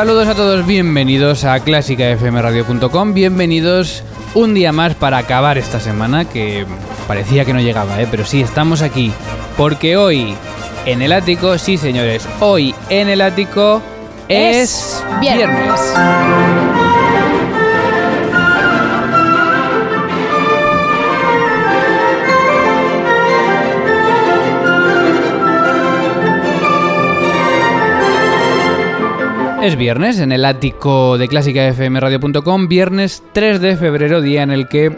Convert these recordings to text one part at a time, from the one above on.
Saludos a todos, bienvenidos a clásicafmradio.com, bienvenidos un día más para acabar esta semana que parecía que no llegaba, ¿eh? pero sí, estamos aquí, porque hoy en el ático, sí señores, hoy en el ático es, Es viernes. Es viernes en el ático de clásicafmradio.com, viernes 3 de febrero, día en el que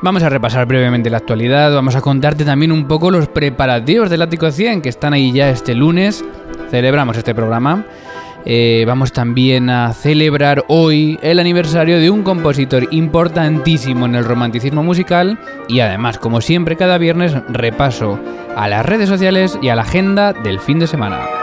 vamos a repasar brevemente la actualidad, vamos a contarte también un poco los preparativos del ático 100 que están ahí ya este lunes, celebramos este programa. Eh, vamos también a celebrar hoy el aniversario de un compositor importantísimo en el romanticismo musical y además, como siempre, cada viernes repaso a las redes sociales y a la agenda del fin de semana.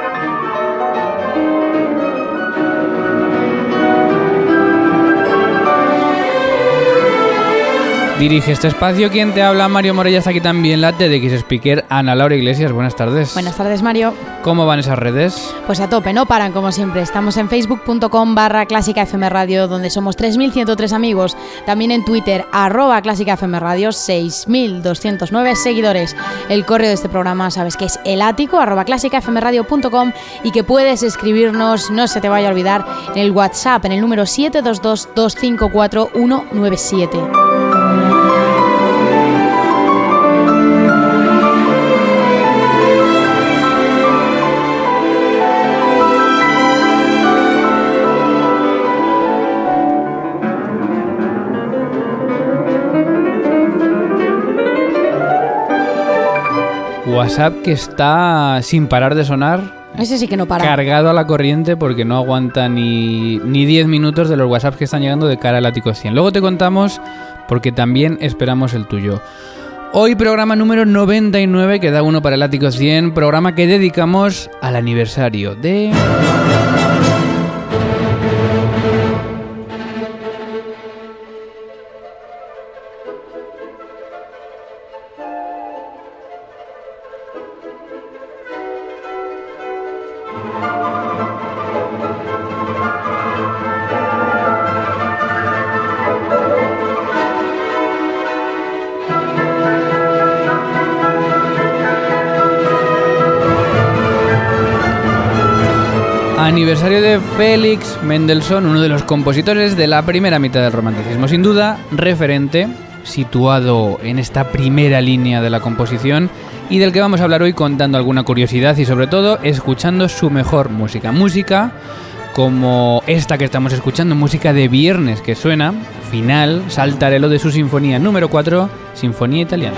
Dirige este espacio quien te habla, Mario Morella está aquí también, la TDX Speaker, Ana Laura Iglesias, buenas tardes. Buenas tardes, Mario. ¿Cómo van esas redes? Pues a tope, no paran como siempre. Estamos en facebook.com barra clásica FM Radio, donde somos 3.103 amigos. También en Twitter, arroba clásica FM Radio, 6.209 seguidores. El correo de este programa, sabes que es el ático, arroba clásicafmradio.com y que puedes escribirnos, no se te vaya a olvidar, en el WhatsApp, en el número 722-254-197. WhatsApp que está sin parar de sonar, Ese sí que no para. cargado a la corriente porque no aguanta ni, ni 10 minutos de los WhatsApp que están llegando de cara al ático 100. Luego te contamos porque también esperamos el tuyo. Hoy programa número 99, que da uno para el ático 100, programa que dedicamos al aniversario de... Aniversario de Félix Mendelssohn, uno de los compositores de la primera mitad del romanticismo, sin duda referente, situado en esta primera línea de la composición y del que vamos a hablar hoy contando alguna curiosidad y sobre todo escuchando su mejor música. Música como esta que estamos escuchando, música de viernes que suena, final, saltarelo de su sinfonía número 4, Sinfonía Italiana.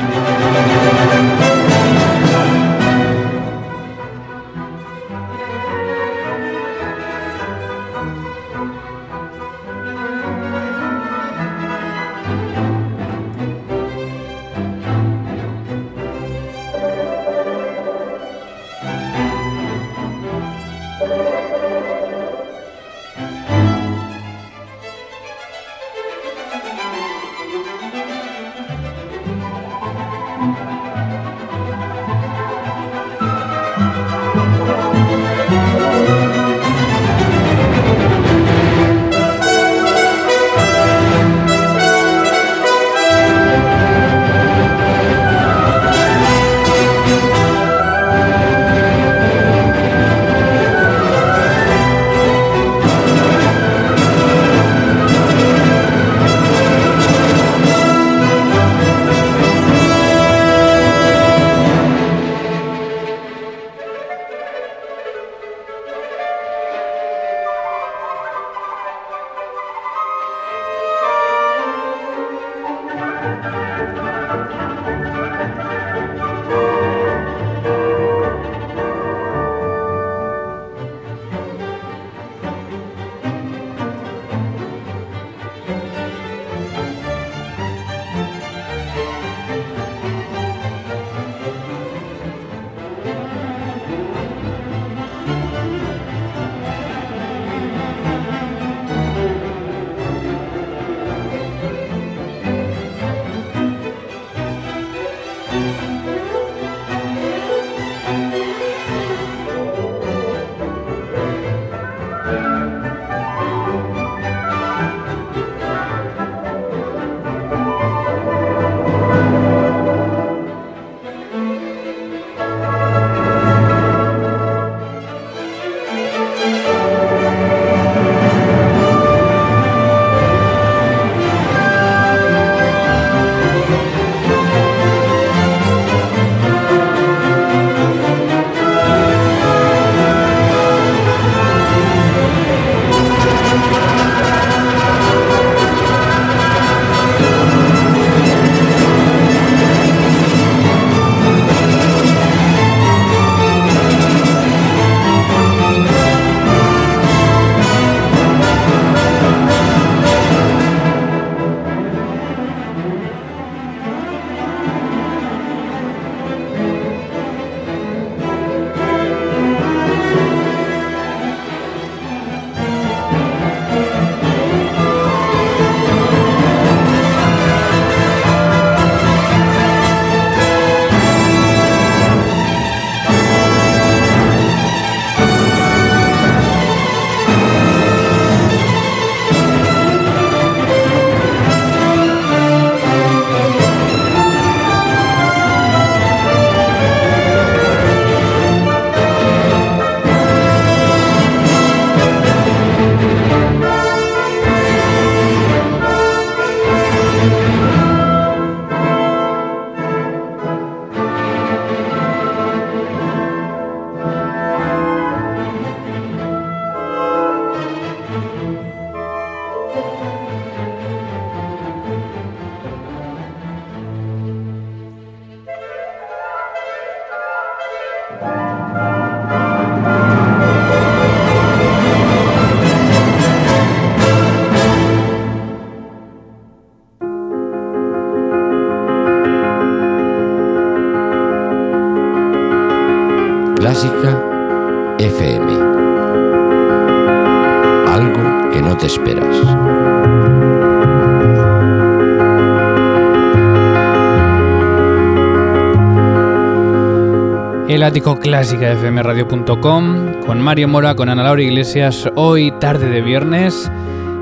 El ático clásica de fmradio.com con Mario Mora, con Ana Laura Iglesias, hoy tarde de viernes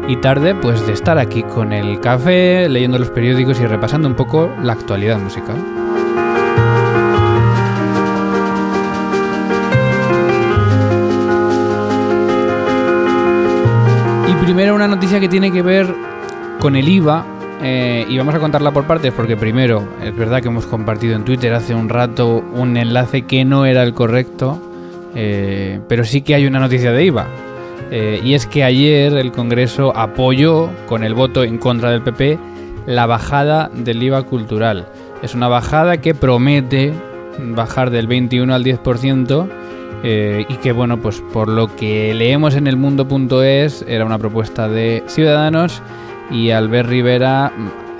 y tarde pues de estar aquí con el café, leyendo los periódicos y repasando un poco la actualidad musical. Y primero una noticia que tiene que ver con el IVA eh, y vamos a contarla por partes porque primero es verdad que hemos compartido en Twitter hace un rato un enlace que no era el correcto, eh, pero sí que hay una noticia de IVA. Eh, y es que ayer el Congreso apoyó con el voto en contra del PP la bajada del IVA cultural. Es una bajada que promete bajar del 21 al 10% y que bueno, pues por lo que leemos en el mundo.es era una propuesta de Ciudadanos y Albert Rivera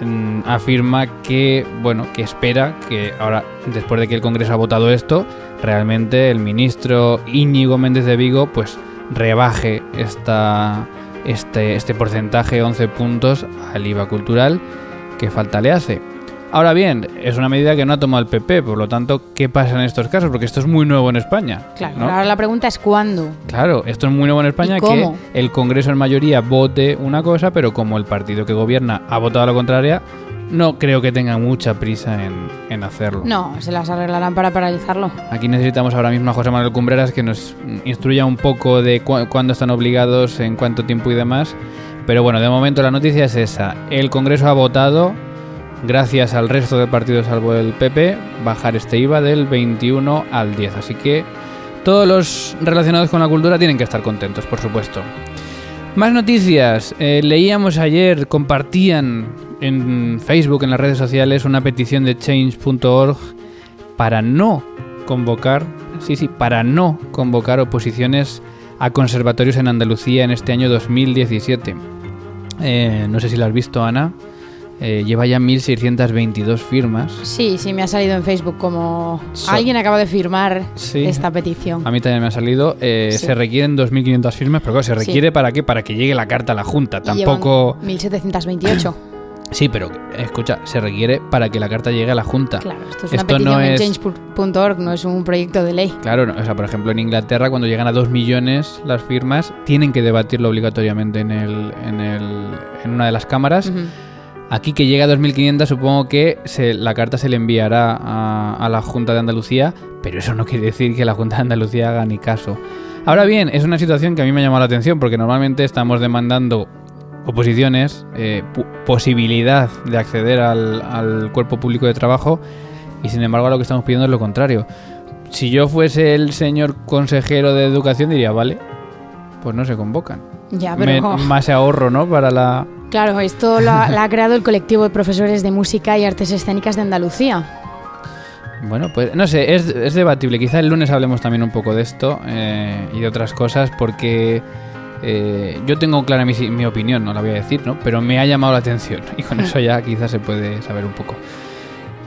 mm, afirma que bueno que espera que ahora después de que el Congreso ha votado esto realmente el ministro Íñigo Méndez de Vigo pues rebaje esta este, este porcentaje 11 puntos al IVA cultural que falta le hace Ahora bien, es una medida que no ha tomado el PP, por lo tanto, ¿qué pasa en estos casos? Porque esto es muy nuevo en España. Claro, ahora la pregunta es cuándo. Claro, esto es muy nuevo en España que el Congreso en mayoría vote una cosa, pero como el partido que gobierna ha votado a la contraria, no creo que tengan mucha prisa en, hacerlo. No, se las arreglarán para paralizarlo. Aquí necesitamos ahora mismo a José Manuel Cumbreras que nos instruya un poco de cuándo están obligados, en cuánto tiempo y demás. Pero bueno, de momento la noticia es esa. El Congreso ha votado gracias al resto de partidos salvo el PP, bajar este IVA del 21 al 10. Así que todos los relacionados con la cultura tienen que estar contentos, por supuesto. Más noticias. Eh, leíamos ayer, compartían en Facebook, en las redes sociales, una petición de change.org para no convocar, sí, sí, para no convocar oposiciones a conservatorios en Andalucía en este año 2017. Eh, no sé si lo has visto, Ana. Eh, lleva ya 1.622 firmas. Sí, sí, me ha salido en Facebook como alguien acaba de firmar esta petición. A mí también me ha salido. Eh, se requieren 2.500 firmas, pero claro, ¿se requiere para qué? Para que llegue la carta a la Junta. Tampoco... 1.728. Sí, pero escucha, se requiere para que la carta llegue a la Junta. Claro, esto es una petición en change.org, no es un proyecto de ley. Claro, o sea, por ejemplo, en Inglaterra, cuando llegan a 2 millones las firmas, tienen que debatirlo obligatoriamente en, el, en, el, en una de las cámaras. Aquí que llega a 2500 supongo que la carta se le enviará a, la Junta de Andalucía, pero eso no quiere decir que la Junta de Andalucía haga ni caso. Ahora bien, es una situación que a mí me ha llamado la atención porque normalmente estamos demandando oposiciones, eh, posibilidad de acceder al, cuerpo público de trabajo y sin embargo lo que estamos pidiendo es lo contrario. Si yo fuese el señor consejero de educación diría, vale, pues no se convocan. Ya, pero... más ahorro, ¿no? Para la, Claro, esto lo ha, creado el colectivo de profesores de música y artes escénicas de Andalucía. Bueno, pues no sé, es, debatible. Quizá el lunes hablemos también un poco de esto eh, y de otras cosas porque eh, yo tengo clara mi, mi, opinión, no la voy a decir, ¿no? Pero me ha llamado la atención y con eso ya quizás se puede saber un poco.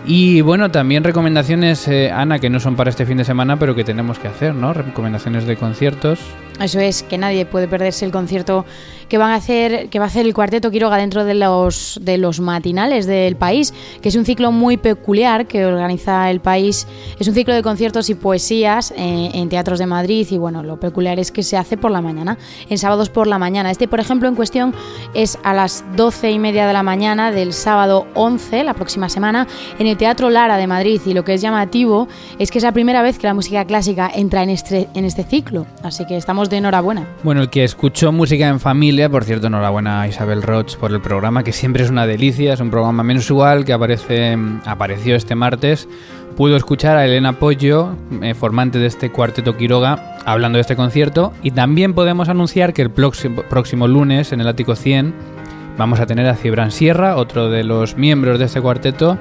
Y bueno, también recomendaciones, eh, Ana, que no son para este fin de semana, pero que tenemos que hacer, ¿no? Recomendaciones de conciertos. Eso es, que nadie puede perderse el concierto que van a hacer, que va a hacer el Cuarteto Quiroga dentro de los de los matinales del país, que es un ciclo muy peculiar que organiza el país. Es un ciclo de conciertos y poesías eh, en teatros de Madrid y bueno, lo peculiar es que se hace por la mañana, en sábados por la mañana. Este, por ejemplo, en cuestión es a las doce y media de la mañana del sábado 11, la próxima semana, en el Teatro Lara de Madrid. Y lo que es llamativo es que es la primera vez que la música clásica entra en este, en este ciclo, así que estamos de enhorabuena. Bueno, el que escuchó música en familia por cierto, enhorabuena a Isabel Roch por el programa, que siempre es una delicia, es un programa mensual que aparece, apareció este martes. Pudo escuchar a Elena Pollo, eh, formante de este cuarteto Quiroga, hablando de este concierto. Y también podemos anunciar que el próximo, próximo lunes, en el Ático 100, vamos a tener a Cibran Sierra, otro de los miembros de este cuarteto,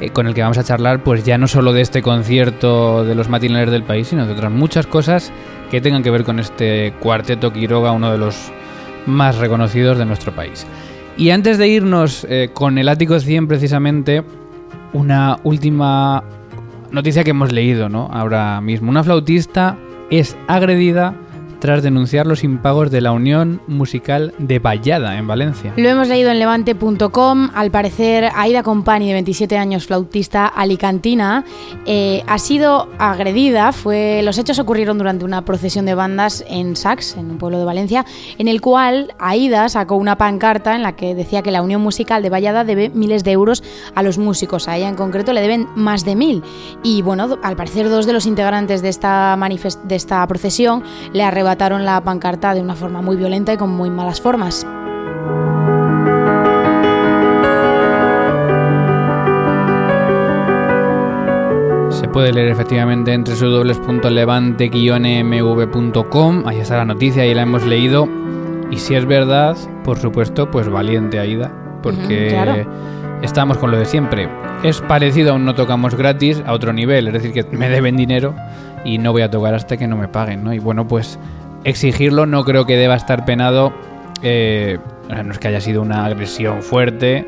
eh, con el que vamos a charlar, pues ya no solo de este concierto de los matinales del país, sino de otras muchas cosas que tengan que ver con este cuarteto Quiroga, uno de los más reconocidos de nuestro país. Y antes de irnos eh, con el Ático 100 precisamente, una última noticia que hemos leído, ¿no? Ahora mismo. Una flautista es agredida tras denunciar los impagos de la Unión Musical de Vallada en Valencia. Lo hemos leído en levante.com. Al parecer, Aida Compani, de 27 años, flautista alicantina, eh, ha sido agredida. Fue, los hechos ocurrieron durante una procesión de bandas en Sax, en un pueblo de Valencia, en el cual Aida sacó una pancarta en la que decía que la Unión Musical de Vallada debe miles de euros a los músicos. A ella en concreto le deben más de mil. Y bueno, al parecer dos de los integrantes de esta, de esta procesión le arrebataron arrebataron la pancarta de una forma muy violenta y con muy malas formas. Se puede leer efectivamente entre www.levante-mv.com, ahí está la noticia y la hemos leído. Y si es verdad, por supuesto, pues valiente Aida, porque estamos con lo de siempre. Es parecido a un no tocamos gratis a otro nivel, es decir, que me deben dinero y no voy a tocar hasta que no me paguen, ¿no? Y bueno, pues exigirlo no creo que deba estar penado. Eh, no es que haya sido una agresión fuerte,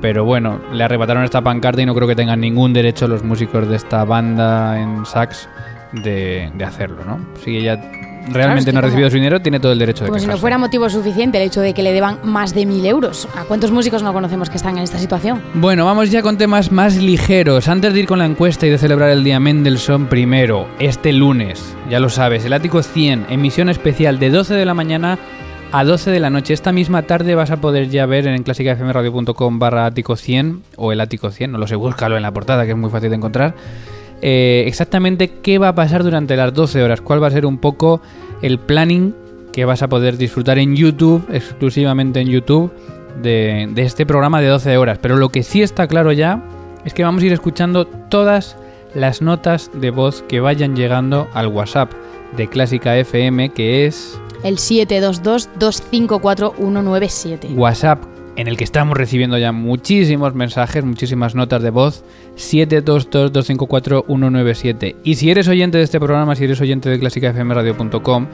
pero bueno, le arrebataron esta pancarta y no creo que tengan ningún derecho los músicos de esta banda en sax de, de hacerlo, ¿no? Si ella realmente no ha recibido su dinero, tiene todo el derecho de Como si no fuera motivo suficiente el hecho de que le deban más de mil euros. ¿A cuántos músicos no conocemos que están en esta situación? Bueno, vamos ya con temas más ligeros. Antes de ir con la encuesta y de celebrar el Día Mendelssohn primero, este lunes, ya lo sabes, el Ático 100, emisión especial de 12 de la mañana a 12 de la noche. Esta misma tarde vas a poder ya ver en clásicafmradio.com barra ático 100 o el ático 100, no lo sé, búscalo en la portada que es muy fácil de encontrar eh, exactamente qué va a pasar durante las 12 horas, cuál va a ser un poco el planning que vas a poder disfrutar en YouTube, exclusivamente en YouTube, de, este programa de 12 horas. Pero lo que sí está claro ya es que vamos a ir escuchando todas las notas de voz que vayan llegando al WhatsApp de Clásica FM, que es... El 722-254-197. WhatsApp en el que estamos recibiendo ya muchísimos mensajes, muchísimas notas de voz, 722-254-197. Y si eres oyente de este programa, si eres oyente de clásicafmradio.com,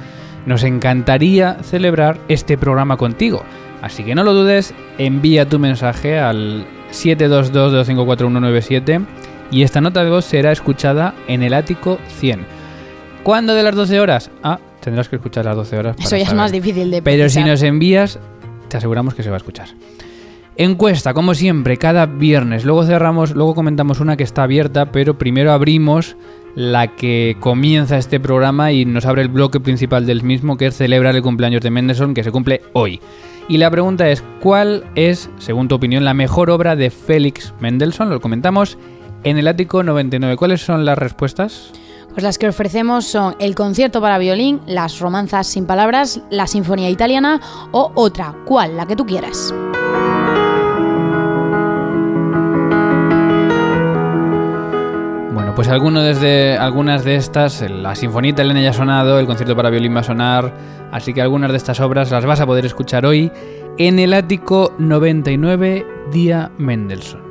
nos encantaría celebrar este programa contigo. Así que no lo dudes, envía tu mensaje al 722-254-197 y esta nota de voz será escuchada en el ático 100. ¿Cuándo de las 12 horas? Ah, tendrás que escuchar las 12 horas. Eso ya es más difícil de Pero si nos envías, aseguramos que se va a escuchar. Encuesta, como siempre, cada viernes. Luego cerramos, luego comentamos una que está abierta, pero primero abrimos la que comienza este programa y nos abre el bloque principal del mismo, que es celebrar el cumpleaños de Mendelssohn, que se cumple hoy. Y la pregunta es, ¿cuál es, según tu opinión, la mejor obra de Félix Mendelssohn? Lo comentamos en el ático 99. ¿Cuáles son las respuestas? Pues las que ofrecemos son el concierto para violín, las romanzas sin palabras, la sinfonía italiana o otra, ¿cuál? La que tú quieras. pues alguno desde algunas de estas, la Sinfonía Italiana ya ha sonado, el concierto para violín va a sonar, así que algunas de estas obras las vas a poder escuchar hoy en el ático 99 Día Mendelssohn.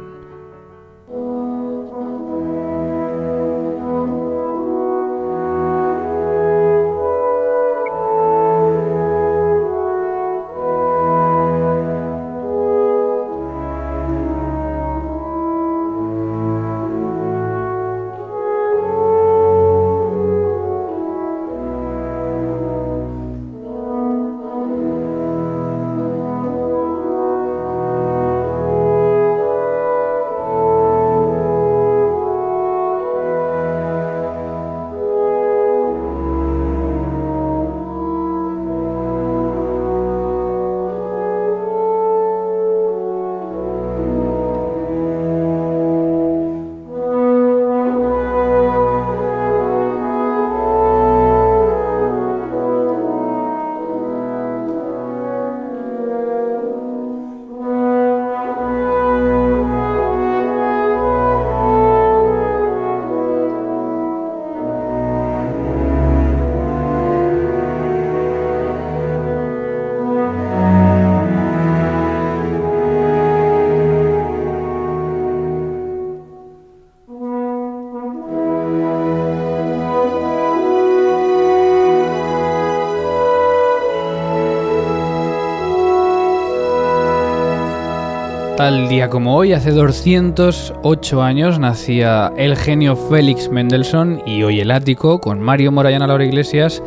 Tal día como hoy, hace 208 años, nacía el genio Félix Mendelssohn y hoy el ático, con Mario Morayana Laura Iglesias.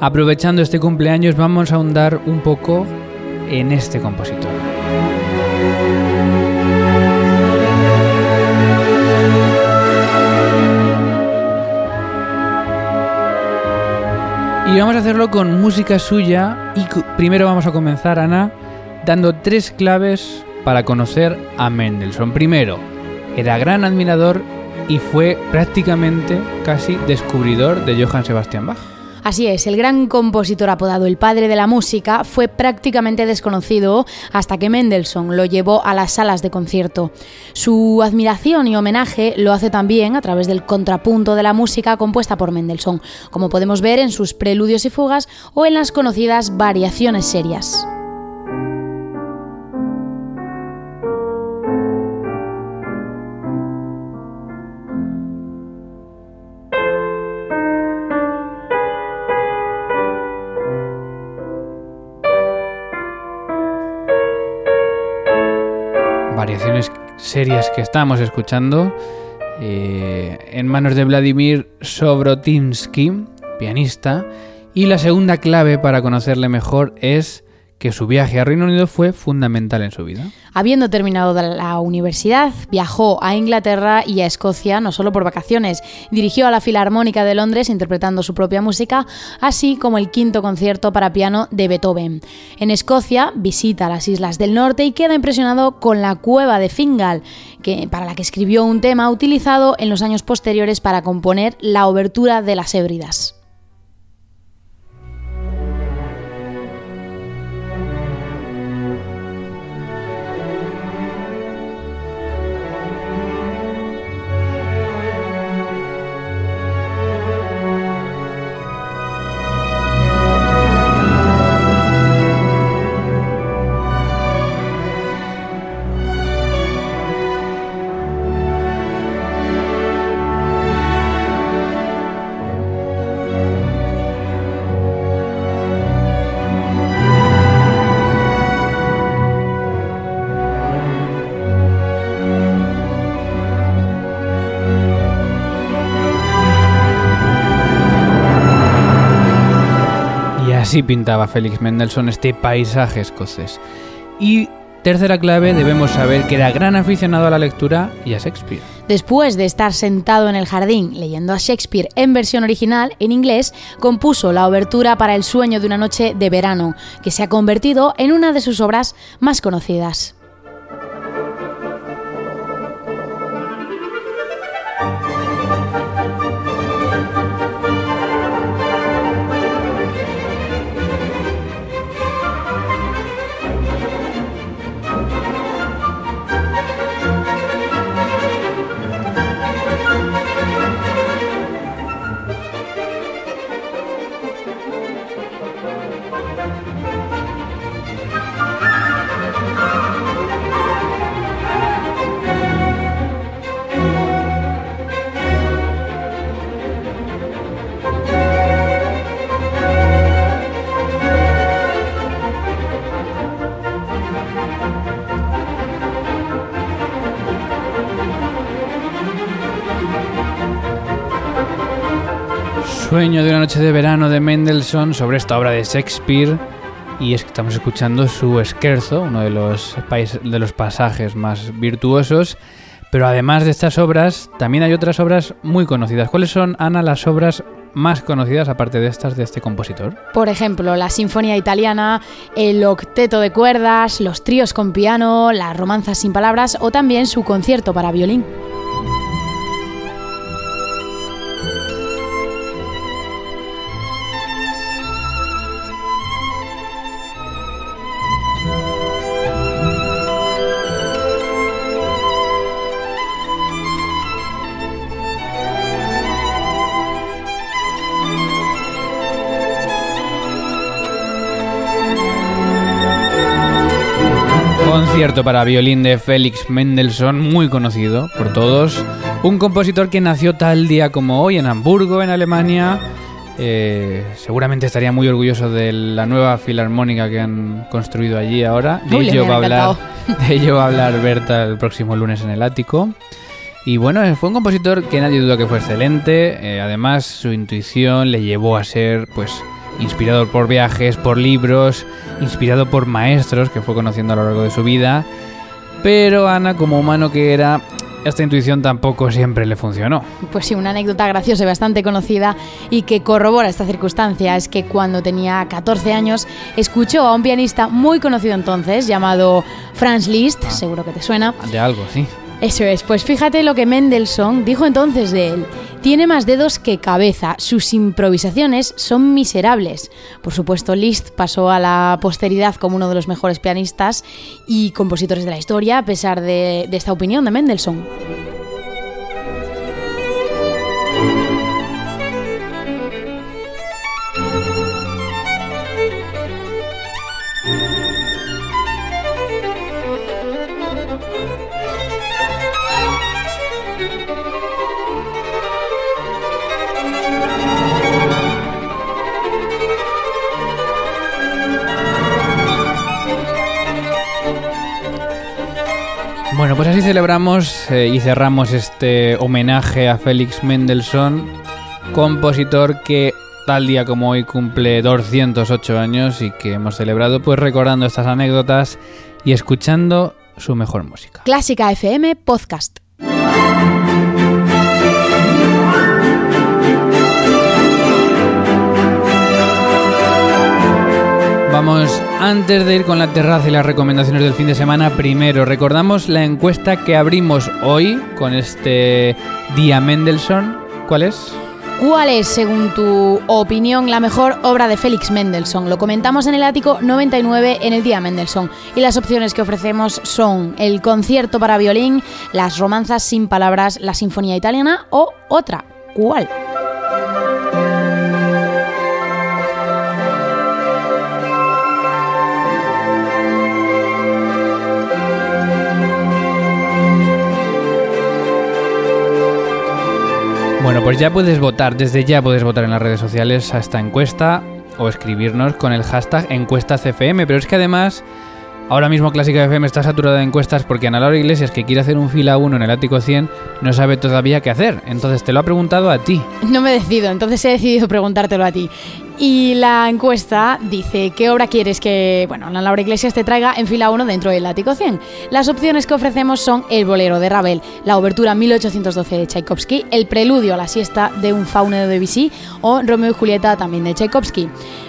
Aprovechando este cumpleaños, vamos a ahondar un poco en este compositor. Y vamos a hacerlo con música suya y primero vamos a comenzar, Ana, dando tres claves para conocer a Mendelssohn. Primero, era gran admirador y fue prácticamente casi descubridor de Johann Sebastian Bach. Así es, el gran compositor apodado el padre de la música fue prácticamente desconocido hasta que Mendelssohn lo llevó a las salas de concierto. Su admiración y homenaje lo hace también a través del contrapunto de la música compuesta por Mendelssohn, como podemos ver en sus preludios y fugas o en las conocidas variaciones serias. Series que estamos escuchando eh, en manos de Vladimir Sobrotinsky, pianista, y la segunda clave para conocerle mejor es que su viaje a Reino Unido fue fundamental en su vida. Habiendo terminado la universidad, viajó a Inglaterra y a Escocia, no solo por vacaciones, dirigió a la Filarmónica de Londres interpretando su propia música, así como el quinto concierto para piano de Beethoven. En Escocia visita las islas del norte y queda impresionado con la cueva de Fingal, que, para la que escribió un tema utilizado en los años posteriores para componer la obertura de las Hébridas. Así pintaba Félix Mendelssohn este paisaje escocés. Y tercera clave, debemos saber que era gran aficionado a la lectura y a Shakespeare. Después de estar sentado en el jardín leyendo a Shakespeare en versión original, en inglés, compuso la obertura para El sueño de una noche de verano, que se ha convertido en una de sus obras más conocidas. Sueño de una noche de verano de Mendelssohn sobre esta obra de Shakespeare y estamos escuchando su Scherzo, uno de los, de los pasajes más virtuosos. Pero además de estas obras, también hay otras obras muy conocidas. ¿Cuáles son, Ana, las obras más conocidas aparte de estas de este compositor? Por ejemplo, la Sinfonía Italiana, el Octeto de Cuerdas, los tríos con piano, las romanzas sin palabras o también su concierto para violín. Concierto para violín de Félix Mendelssohn, muy conocido por todos. Un compositor que nació tal día como hoy en Hamburgo, en Alemania, Eh, seguramente estaría muy orgulloso de la nueva filarmónica que han construido allí ahora. De Uy, ello, va a hablar, de ello va a hablar Berta el próximo lunes en el ático. Y bueno, fue un compositor que nadie duda que fue excelente. eh, además, su intuición le llevó a ser, pues, inspirado por viajes, por libros, inspirado por maestros que fue conociendo a lo largo de su vida. Pero Ana, como humano que era, esta intuición tampoco siempre le funcionó. Pues sí, una anécdota graciosa y bastante conocida y que corrobora esta circunstancia es que cuando tenía 14 años escuchó a un pianista muy conocido entonces llamado Franz Liszt, seguro que te suena. De algo, sí. Eso es, pues fíjate lo que Mendelssohn dijo entonces de él. Tiene más dedos que cabeza, sus improvisaciones son miserables. Por supuesto, Liszt pasó a la posteridad como uno de los mejores pianistas y compositores de la historia, a pesar de, de esta opinión de Mendelssohn. Pues así celebramos eh, y cerramos este homenaje a Félix Mendelssohn, compositor que tal día como hoy cumple 208 años y que hemos celebrado pues recordando estas anécdotas y escuchando su mejor música. Clásica FM Podcast. Vamos, antes de ir con la terraza y las recomendaciones del fin de semana, primero recordamos la encuesta que abrimos hoy con este día Mendelssohn. ¿Cuál es? ¿Cuál es, según tu opinión, la mejor obra de Félix Mendelssohn? Lo comentamos en el ático 99 en el día Mendelssohn. Y las opciones que ofrecemos son el concierto para violín, las romanzas sin palabras, la sinfonía italiana o otra. ¿Cuál? Pues ya puedes votar, desde ya puedes votar en las redes sociales a esta encuesta o escribirnos con el hashtag encuestasfm. Pero es que además, ahora mismo Clásica FM está saturada de encuestas porque Ana Laura Iglesias, que quiere hacer un fila 1 en el ático 100, no sabe todavía qué hacer. Entonces te lo ha preguntado a ti. No me decido, entonces he decidido preguntártelo a ti. Y la encuesta dice, ¿qué obra quieres que, bueno, Ana Laura Iglesias te traiga en fila 1 dentro del ático 100? Las opciones que ofrecemos son El bolero de Ravel, la obertura 1812 de Tchaikovsky, El preludio a la siesta de un fauno de Debussy o Romeo y Julieta también de Tchaikovsky.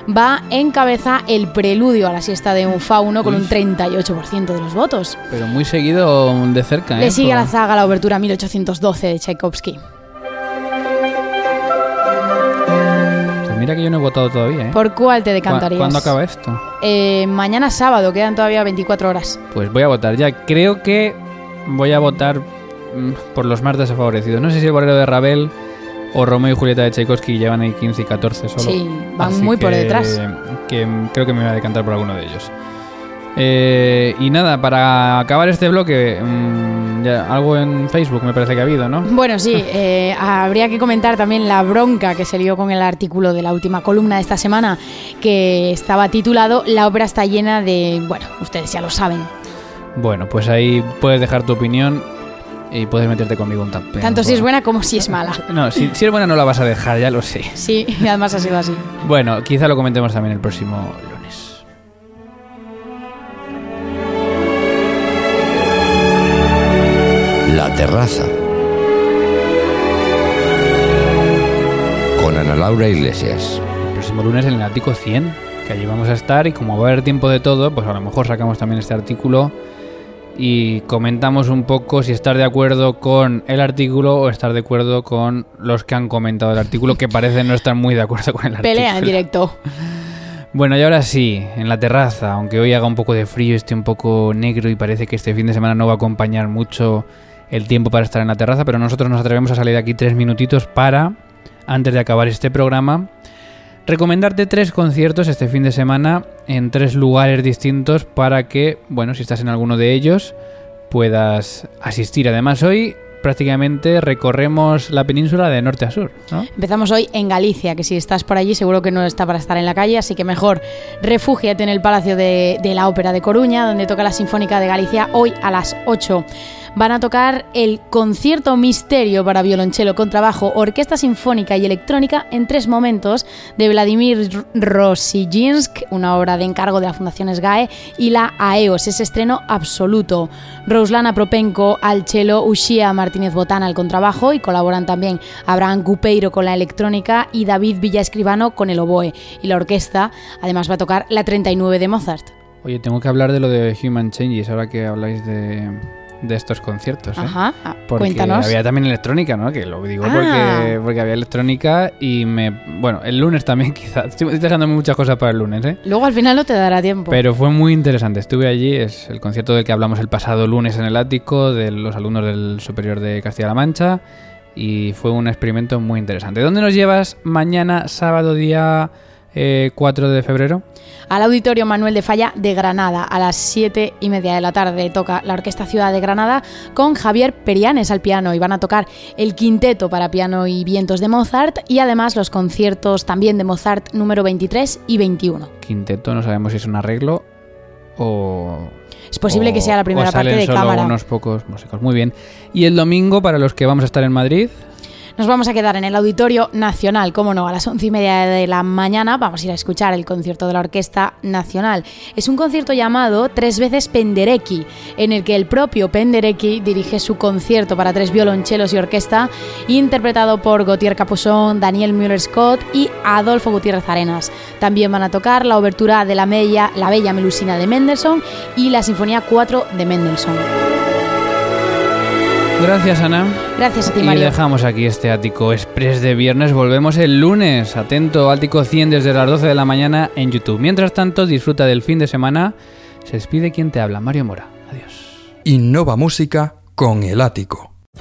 Va en cabeza El preludio a la siesta de un fauno con un 38% de los votos. Pero muy seguido de cerca, ¿eh? Le sigue a la zaga la obertura 1812 de Tchaikovsky. Mira que yo no he votado todavía, ¿eh? ¿Por cuál te ¿Cu- decantarías? ¿Cuándo acaba esto? Eh, mañana sábado, quedan todavía 24 horas. Pues voy a votar ya. Creo que voy a votar mm, por los más desfavorecidos. No sé si el bolero de Ravel o Romeo y Julieta de Tchaikovsky llevan ahí 15 y 14 solo. Sí, van Así muy por que- detrás. Que creo que me voy a decantar por alguno de ellos. Eh, y nada, para acabar este bloque, mm, ya, algo en Facebook me parece que ha habido, ¿no? Bueno, sí, eh, habría que comentar también la bronca que se lió con el artículo de la última columna de esta semana, que estaba titulado La obra está llena de... Bueno, ustedes ya lo saben. Bueno, pues ahí puedes dejar tu opinión y puedes meterte conmigo un tapón. Tanto si es buena como si es mala. No, si, si es buena no la vas a dejar, ya lo sé. Sí, y además ha sido así. Bueno, quizá lo comentemos también el próximo Con Ana Laura Iglesias. El próximo lunes en el ático 100, que allí vamos a estar y como va a haber tiempo de todo, pues a lo mejor sacamos también este artículo y comentamos un poco si estar de acuerdo con el artículo o estar de acuerdo con los que han comentado el artículo que parecen no estar muy de acuerdo con el artículo. Pelea en directo. Bueno, y ahora sí, en la terraza, aunque hoy haga un poco de frío, esté un poco negro y parece que este fin de semana no va a acompañar mucho el tiempo para estar en la terraza, pero nosotros nos atrevemos a salir de aquí tres minutitos para, antes de acabar este programa, recomendarte tres conciertos este fin de semana en tres lugares distintos para que, bueno, si estás en alguno de ellos, puedas asistir. Además, hoy prácticamente recorremos la península de norte a sur. Empezamos hoy en Galicia, que si estás por allí seguro que no está para estar en la calle, así que mejor refúgiate en el Palacio de, de la Ópera de Coruña, donde toca la Sinfónica de Galicia hoy a las 8 van a tocar el concierto misterio para violonchelo con trabajo, orquesta sinfónica y electrónica en tres momentos de Vladimir Rosijinsk, una obra de encargo de la Fundación SGAE, y la AEOS, ese estreno absoluto. Roslana Propenco al cello, Ushia Martínez Botana al contrabajo y colaboran también Abraham Cupeiro con la electrónica y David Villa Escribano con el oboe. Y la orquesta además va a tocar la 39 de Mozart. Oye, tengo que hablar de lo de Human Changes ahora que habláis de, de estos conciertos. ¿eh? Ajá, ah, Porque cuéntanos. había también electrónica, ¿no? Que lo digo Ah. porque, porque había electrónica y me... Bueno, el lunes también quizás. Estoy dejándome muchas cosas para el lunes, ¿eh? Luego al final no te dará tiempo. Pero fue muy interesante. Estuve allí, es el concierto del que hablamos el pasado lunes en el ático, de los alumnos del Superior de Castilla-La Mancha, y fue un experimento muy interesante. ¿Dónde nos llevas mañana, sábado, día eh, 4 de febrero? Al Auditorio Manuel de Falla de Granada, a las 7 y media de la tarde, toca la Orquesta Ciudad de Granada con Javier Perianes al piano y van a tocar el quinteto para piano y vientos de Mozart y además los conciertos también de Mozart número 23 y 21. Quinteto, no sabemos si es un arreglo o... Es posible o- que sea la primera o parte salen de solo cámara. unos pocos músicos. Muy bien. Y el domingo, para los que vamos a estar en Madrid, Nos vamos a quedar en el Auditorio Nacional, como no, a las once y media de la mañana vamos a ir a escuchar el concierto de la Orquesta Nacional. Es un concierto llamado Tres veces Penderecki, en el que el propio Penderecki dirige su concierto para tres violonchelos y orquesta, interpretado por Gautier Capuzón, Daniel Müller-Scott y Adolfo Gutiérrez Arenas. También van a tocar la obertura de la, la Bella Melusina de Mendelssohn y la Sinfonía 4 de Mendelssohn. Gracias Ana. Gracias a ti, Y Mario. dejamos aquí este ático express de viernes. Volvemos el lunes. Atento, ático 100 desde las 12 de la mañana en YouTube. Mientras tanto, disfruta del fin de semana. Se despide quien te habla, Mario Mora. Adiós. Innova Música con el ático.